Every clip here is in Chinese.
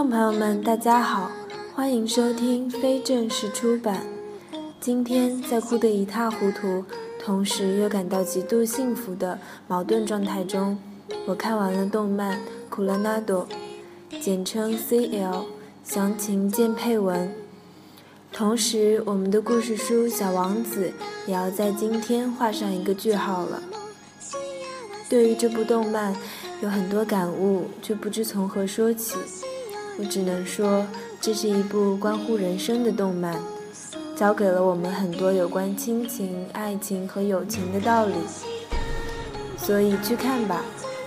众朋友们，大家好，欢迎收听非正式出版。今天在哭得一塌糊涂，同时又感到极度幸福的矛盾状态中，我看完了动漫《库拉纳朵》，简称 CL，详情见配文。同时，我们的故事书《小王子》也要在今天画上一个句号了。对于这部动漫，有很多感悟，却不知从何说起。我只能说，这是一部关乎人生的动漫，教给了我们很多有关亲情、爱情和友情的道理。所以去看吧，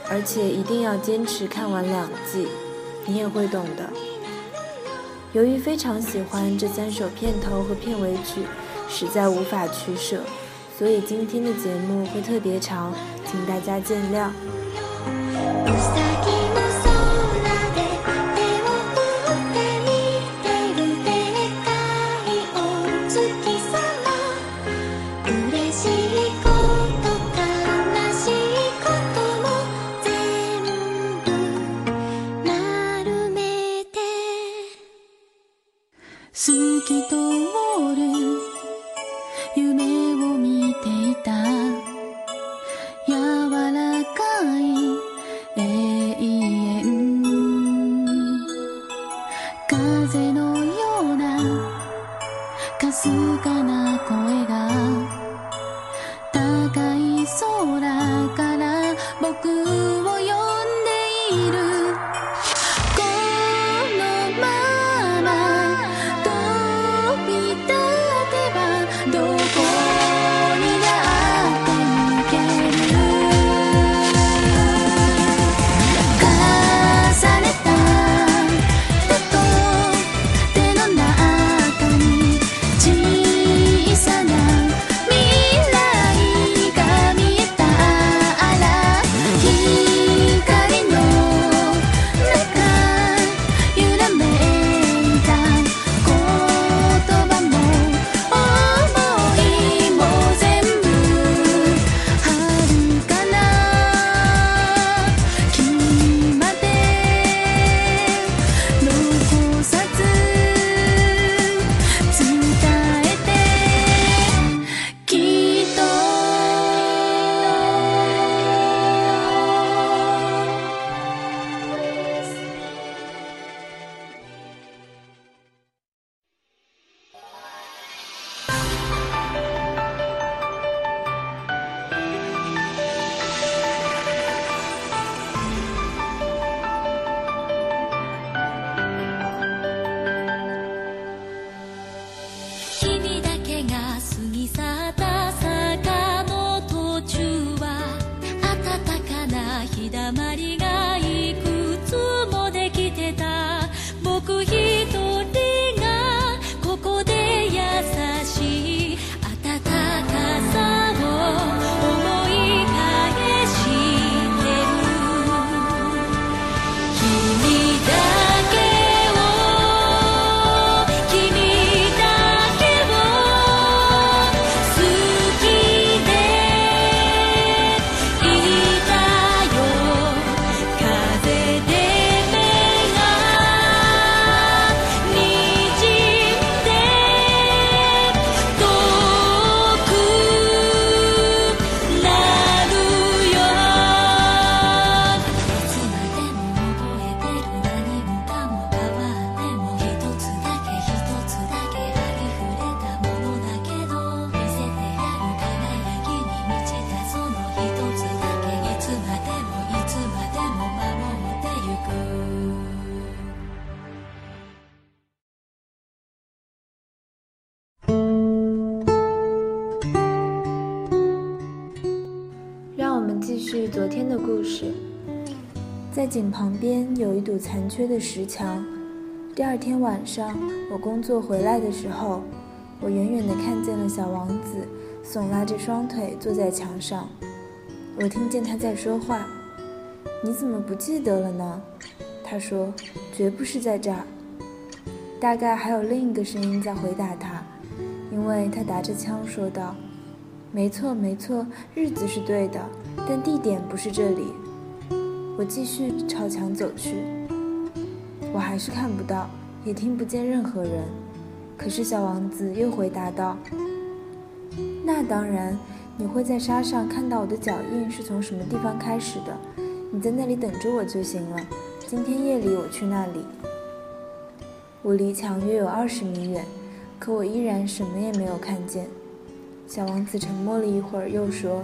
而且一定要坚持看完两季，你也会懂的。由于非常喜欢这三首片头和片尾曲，实在无法取舍，所以今天的节目会特别长，请大家见谅。是昨天的故事，在井旁边有一堵残缺的石墙。第二天晚上，我工作回来的时候，我远远地看见了小王子耸拉着双腿坐在墙上。我听见他在说话：“你怎么不记得了呢？”他说：“绝不是在这儿。”大概还有另一个声音在回答他，因为他打着枪说道：“没错，没错，日子是对的。”但地点不是这里。我继续朝墙走去。我还是看不到，也听不见任何人。可是小王子又回答道：“那当然，你会在沙上看到我的脚印是从什么地方开始的。你在那里等着我就行了。今天夜里我去那里。我离墙约有二十米远，可我依然什么也没有看见。”小王子沉默了一会儿，又说：“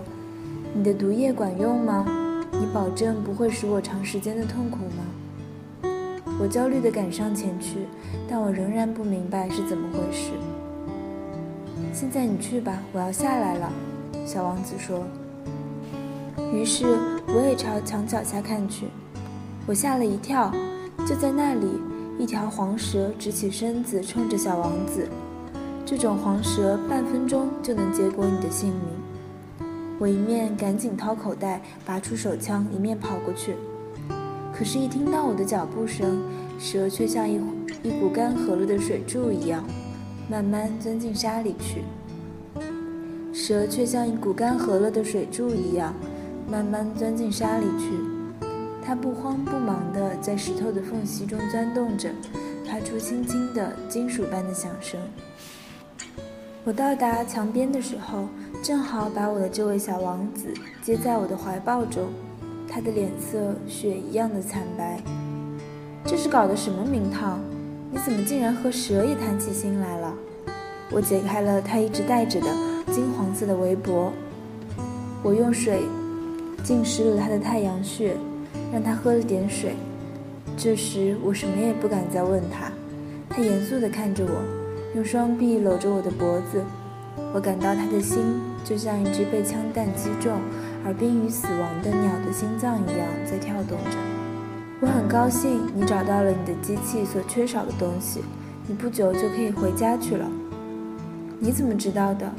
你的毒液管用吗？你保证不会使我长时间的痛苦吗？”我焦虑地赶上前去，但我仍然不明白是怎么回事。现在你去吧，我要下来了。”小王子说。于是我也朝墙脚下看去，我吓了一跳，就在那里，一条黄蛇直起身子，冲着小王子。这种黄蛇半分钟就能结果你的性命。我一面赶紧掏口袋，拔出手枪，一面跑过去。可是，一听到我的脚步声，蛇却像一一股干涸了的水柱一样，慢慢钻进沙里去。蛇却像一股干涸了的水柱一样，慢慢钻进沙里去。它不慌不忙地在石头的缝隙中钻动着，发出轻轻的金属般的响声。我到达墙边的时候，正好把我的这位小王子接在我的怀抱中。他的脸色雪一样的惨白，这是搞的什么名堂？你怎么竟然和蛇也谈起心来了？我解开了他一直戴着的金黄色的围脖，我用水浸湿了他的太阳穴，让他喝了点水。这时我什么也不敢再问他，他严肃地看着我，用双臂搂着我的脖子。我感到他的心就像一只被枪弹击中。而濒于死亡的鸟的心脏一样在跳动着。我很高兴你找到了你的机器所缺少的东西，你不久就可以回家去了。你怎么知道的？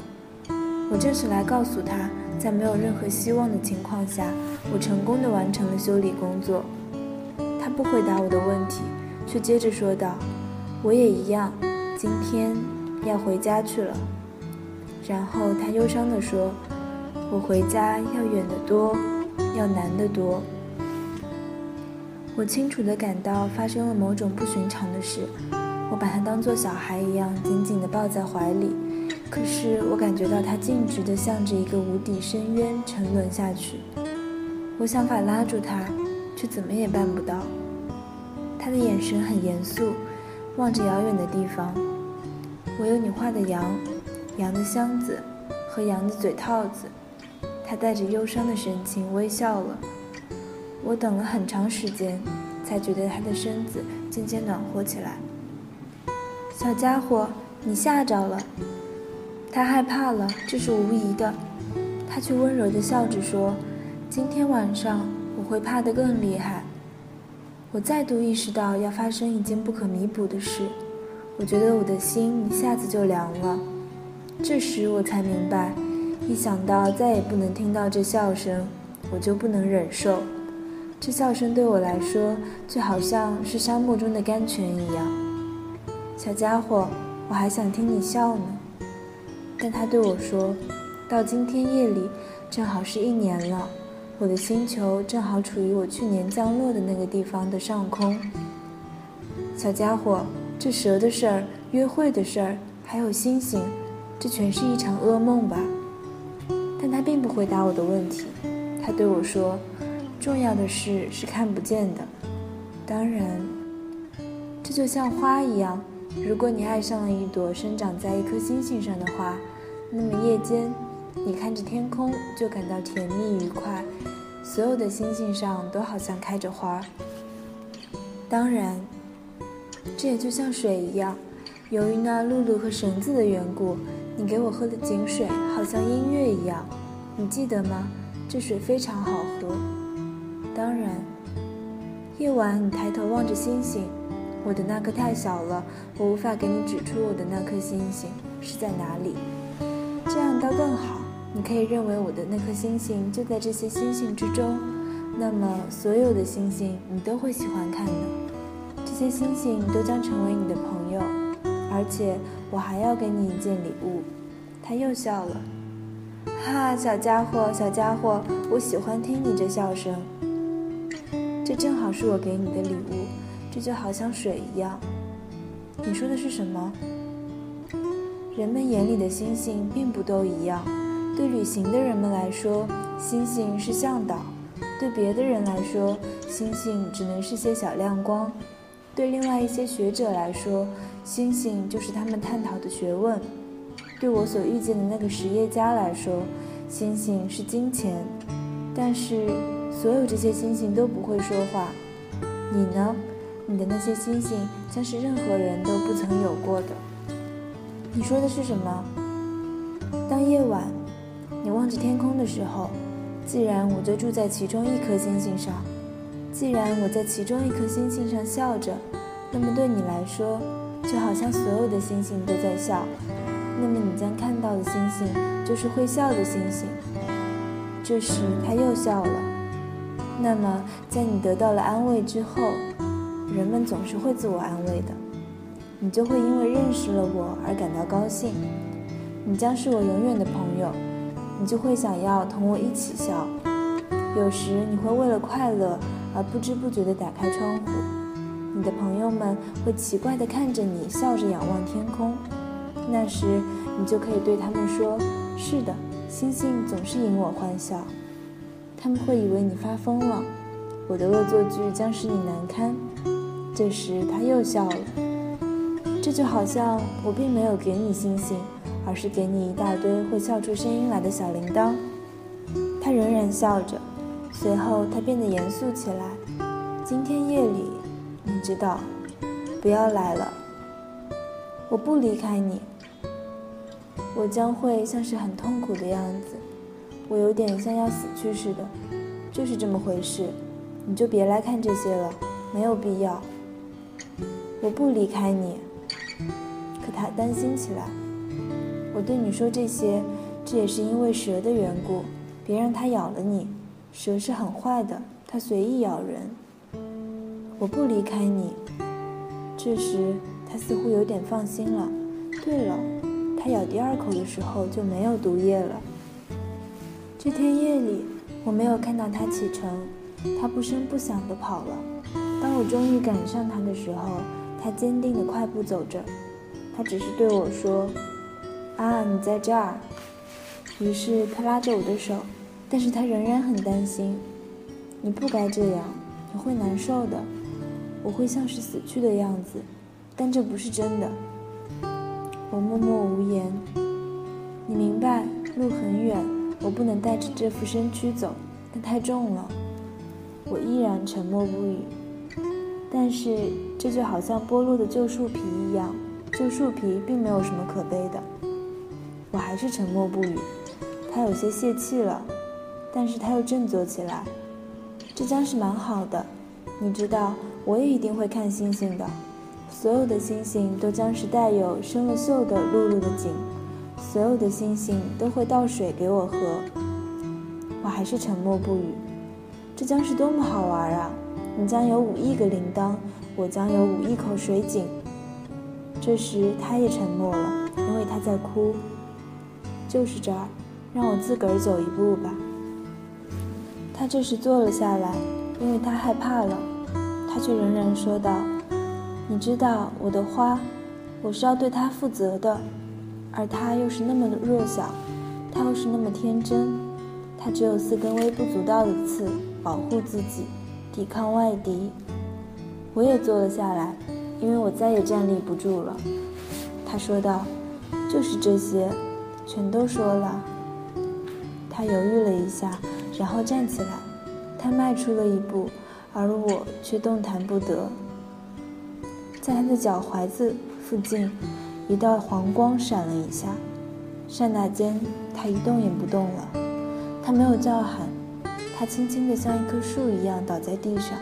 我正是来告诉他，在没有任何希望的情况下，我成功的完成了修理工作。他不回答我的问题，却接着说道：“我也一样，今天要回家去了。”然后他忧伤地说。我回家要远得多，要难得多。我清楚地感到发生了某种不寻常的事，我把他当作小孩一样紧紧地抱在怀里，可是我感觉到他径直地向着一个无底深渊沉沦下去。我想法拉住他，却怎么也办不到。他的眼神很严肃，望着遥远的地方。我有你画的羊，羊的箱子和羊的嘴套子。他带着忧伤的神情微笑了。我等了很长时间，才觉得他的身子渐渐暖和起来。小家伙，你吓着了。他害怕了，这是无疑的。他却温柔地笑着说：“今天晚上我会怕得更厉害。”我再度意识到要发生一件不可弥补的事。我觉得我的心一下子就凉了。这时我才明白。一想到再也不能听到这笑声，我就不能忍受。这笑声对我来说，就好像是沙漠中的甘泉一样。小家伙，我还想听你笑呢。但他对我说：“到今天夜里，正好是一年了。我的星球正好处于我去年降落的那个地方的上空。”小家伙，这蛇的事儿、约会的事儿，还有星星，这全是一场噩梦吧？但他并不回答我的问题，他对我说：“重要的事是看不见的。当然，这就像花一样，如果你爱上了一朵生长在一颗星星上的花，那么夜间你看着天空就感到甜蜜愉快，所有的星星上都好像开着花。当然，这也就像水一样，由于那露露和绳子的缘故。”你给我喝的井水好像音乐一样，你记得吗？这水非常好喝。当然，夜晚你抬头望着星星，我的那颗太小了，我无法给你指出我的那颗星星是在哪里。这样倒更好，你可以认为我的那颗星星就在这些星星之中。那么，所有的星星你都会喜欢看的，这些星星都将成为你的朋友。而且我还要给你一件礼物，他又笑了，哈，小家伙，小家伙，我喜欢听你这笑声。这正好是我给你的礼物，这就好像水一样。你说的是什么？人们眼里的星星并不都一样。对旅行的人们来说，星星是向导；对别的人来说，星星只能是些小亮光；对另外一些学者来说，星星就是他们探讨的学问；对我所遇见的那个实业家来说，星星是金钱。但是，所有这些星星都不会说话。你呢？你的那些星星将是任何人都不曾有过的。你说的是什么？当夜晚，你望着天空的时候，既然我就住在其中一颗星星上，既然我在其中一颗星星上笑着，那么对你来说，就好像所有的星星都在笑。那么你将看到的星星就是会笑的星星。这时他又笑了。那么，在你得到了安慰之后，人们总是会自我安慰的。你就会因为认识了我而感到高兴，你将是我永远的朋友，你就会想要同我一起笑。有时你会为了快乐而不知不觉地打开窗户，你的朋友们会奇怪地看着你，笑着仰望天空。那时你就可以对他们说：“是的，星星总是引我欢笑。”他们会以为你发疯了，我的恶作剧将使你难堪。这时他又笑了。这就好像我并没有给你星星，而是给你一大堆会笑出声音来的小铃铛。他仍然笑着，随后他变得严肃起来。今天夜里，你知道，不要来了。我不离开你，我将会像是很痛苦的样子，我有点像要死去似的，就是这么回事。你就别来看这些了，没有必要。我不离开你。可他担心起来。我对你说这些，这也是因为蛇的缘故。别让它咬了你，蛇是很坏的，它随意咬人。我不离开你。这时他似乎有点放心了。对了，他咬第二口的时候就没有毒液了。这天夜里，我没有看到他启程，他不声不响地跑了。当我终于赶上他的时候，他坚定地快步走着。他只是对我说：“啊，你在这儿。”于是他拉着我的手，但是他仍然很担心。你不该这样，你会难受的。我会像是死去的样子，但这不是真的。我默默无言。你明白，路很远，我不能带着这副身躯走，它太重了。我依然沉默不语。但是这就好像剥落的旧树皮一样。旧树皮并没有什么可悲的，我还是沉默不语。他有些泄气了，但是他又振作起来。这将是蛮好的，你知道，我也一定会看星星的。所有的星星都将是带有生了锈的露露的井，所有的星星都会倒水给我喝。我还是沉默不语。这将是多么好玩啊！你将有五亿个铃铛，我将有五亿口水井。这时，他也沉默了，因为他在哭。就是这儿，让我自个儿走一步吧。他这时坐了下来，因为他害怕了。他却仍然说道：“你知道，我的花，我是要对它负责的，而它又是那么的弱小，它又是那么天真，它只有四根微不足道的刺，保护自己，抵抗外敌。”我也坐了下来。因为我再也站立不住了，他说道：“就是这些，全都说了。”他犹豫了一下，然后站起来。他迈出了一步，而我却动弹不得。在他的脚踝子附近，一道黄光闪了一下，刹那间，他一动也不动了。他没有叫喊，他轻轻地像一棵树一样倒在地上。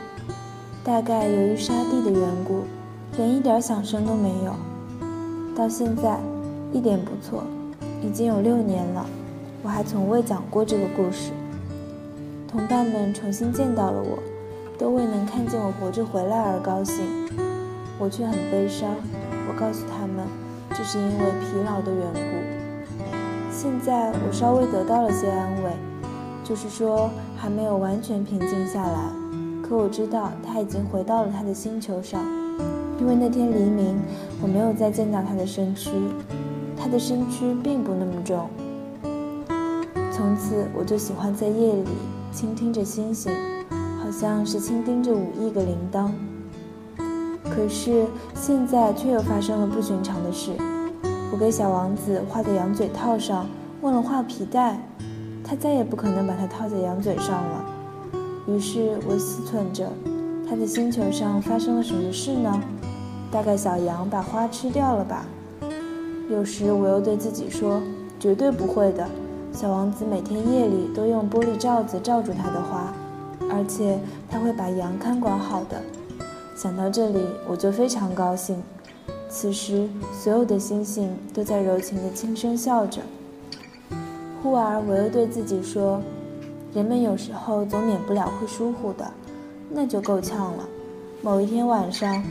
大概由于沙地的缘故。连一点响声都没有。到现在，一点不错，已经有六年了。我还从未讲过这个故事。同伴们重新见到了我，都为能看见我活着回来而高兴。我却很悲伤。我告诉他们，这是因为疲劳的缘故。现在我稍微得到了些安慰，就是说还没有完全平静下来。可我知道他已经回到了他的星球上，因为那天黎明我没有再见到他的身躯，他的身躯并不那么重。从此我就喜欢在夜里倾听着星星，好像是倾听着五亿个铃铛。可是现在却又发生了不寻常的事，我给小王子画的羊嘴套上忘了画皮带，他再也不可能把它套在羊嘴上了。于是我思忖着，他的星球上发生了什么事呢？大概小羊把花吃掉了吧。有时我又对自己说，绝对不会的。小王子每天夜里都用玻璃罩子罩住他的花，而且他会把羊看管好的。想到这里，我就非常高兴。此时，所有的星星都在柔情地轻声笑着。忽而，我又对自己说。人们有时候总免不了会疏忽的，那就够呛了。某一天晚上，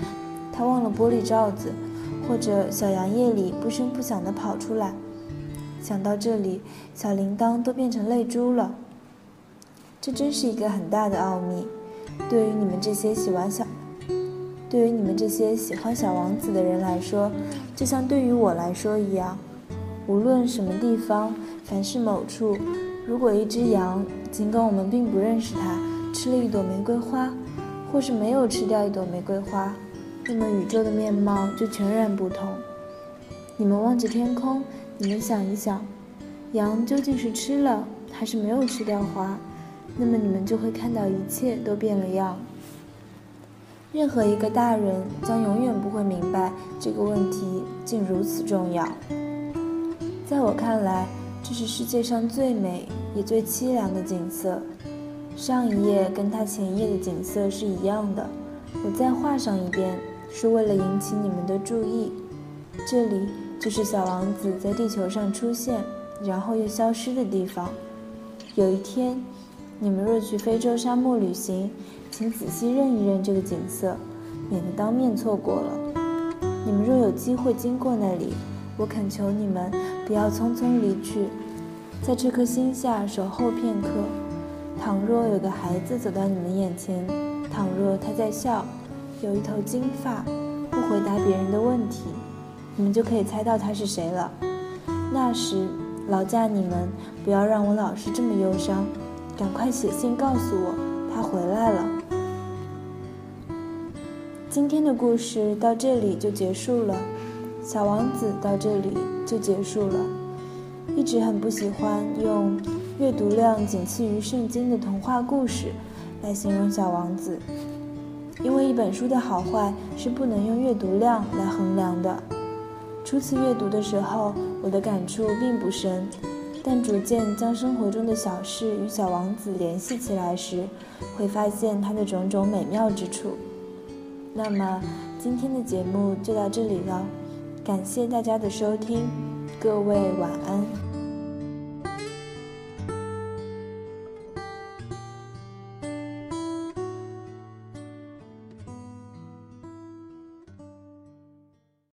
他忘了玻璃罩子，或者小羊夜里不声不响地跑出来。想到这里，小铃铛都变成泪珠了。这真是一个很大的奥秘。对于你们这些喜欢小，对于你们这些喜欢小王子的人来说，就像对于我来说一样。无论什么地方，凡是某处。如果一只羊，尽管我们并不认识它，吃了一朵玫瑰花，或是没有吃掉一朵玫瑰花，那么宇宙的面貌就全然不同。你们望着天空，你们想一想，羊究竟是吃了还是没有吃掉花？那么你们就会看到一切都变了样。任何一个大人将永远不会明白这个问题竟如此重要。在我看来。这是世界上最美也最凄凉的景色。上一页跟它前一页的景色是一样的，我再画上一遍，是为了引起你们的注意。这里就是小王子在地球上出现，然后又消失的地方。有一天，你们若去非洲沙漠旅行，请仔细认一认这个景色，免得当面错过了。你们若有机会经过那里，我恳求你们不要匆匆离去，在这颗星下守候片刻。倘若有个孩子走到你们眼前，倘若他在笑，有一头金发，不回答别人的问题，你们就可以猜到他是谁了。那时，劳驾你们不要让我老是这么忧伤，赶快写信告诉我他回来了。今天的故事到这里就结束了。小王子到这里就结束了。一直很不喜欢用阅读量仅次于圣经的童话故事来形容小王子，因为一本书的好坏是不能用阅读量来衡量的。初次阅读的时候，我的感触并不深，但逐渐将生活中的小事与小王子联系起来时，会发现它的种种美妙之处。那么，今天的节目就到这里了。感谢大家的收听，各位晚安。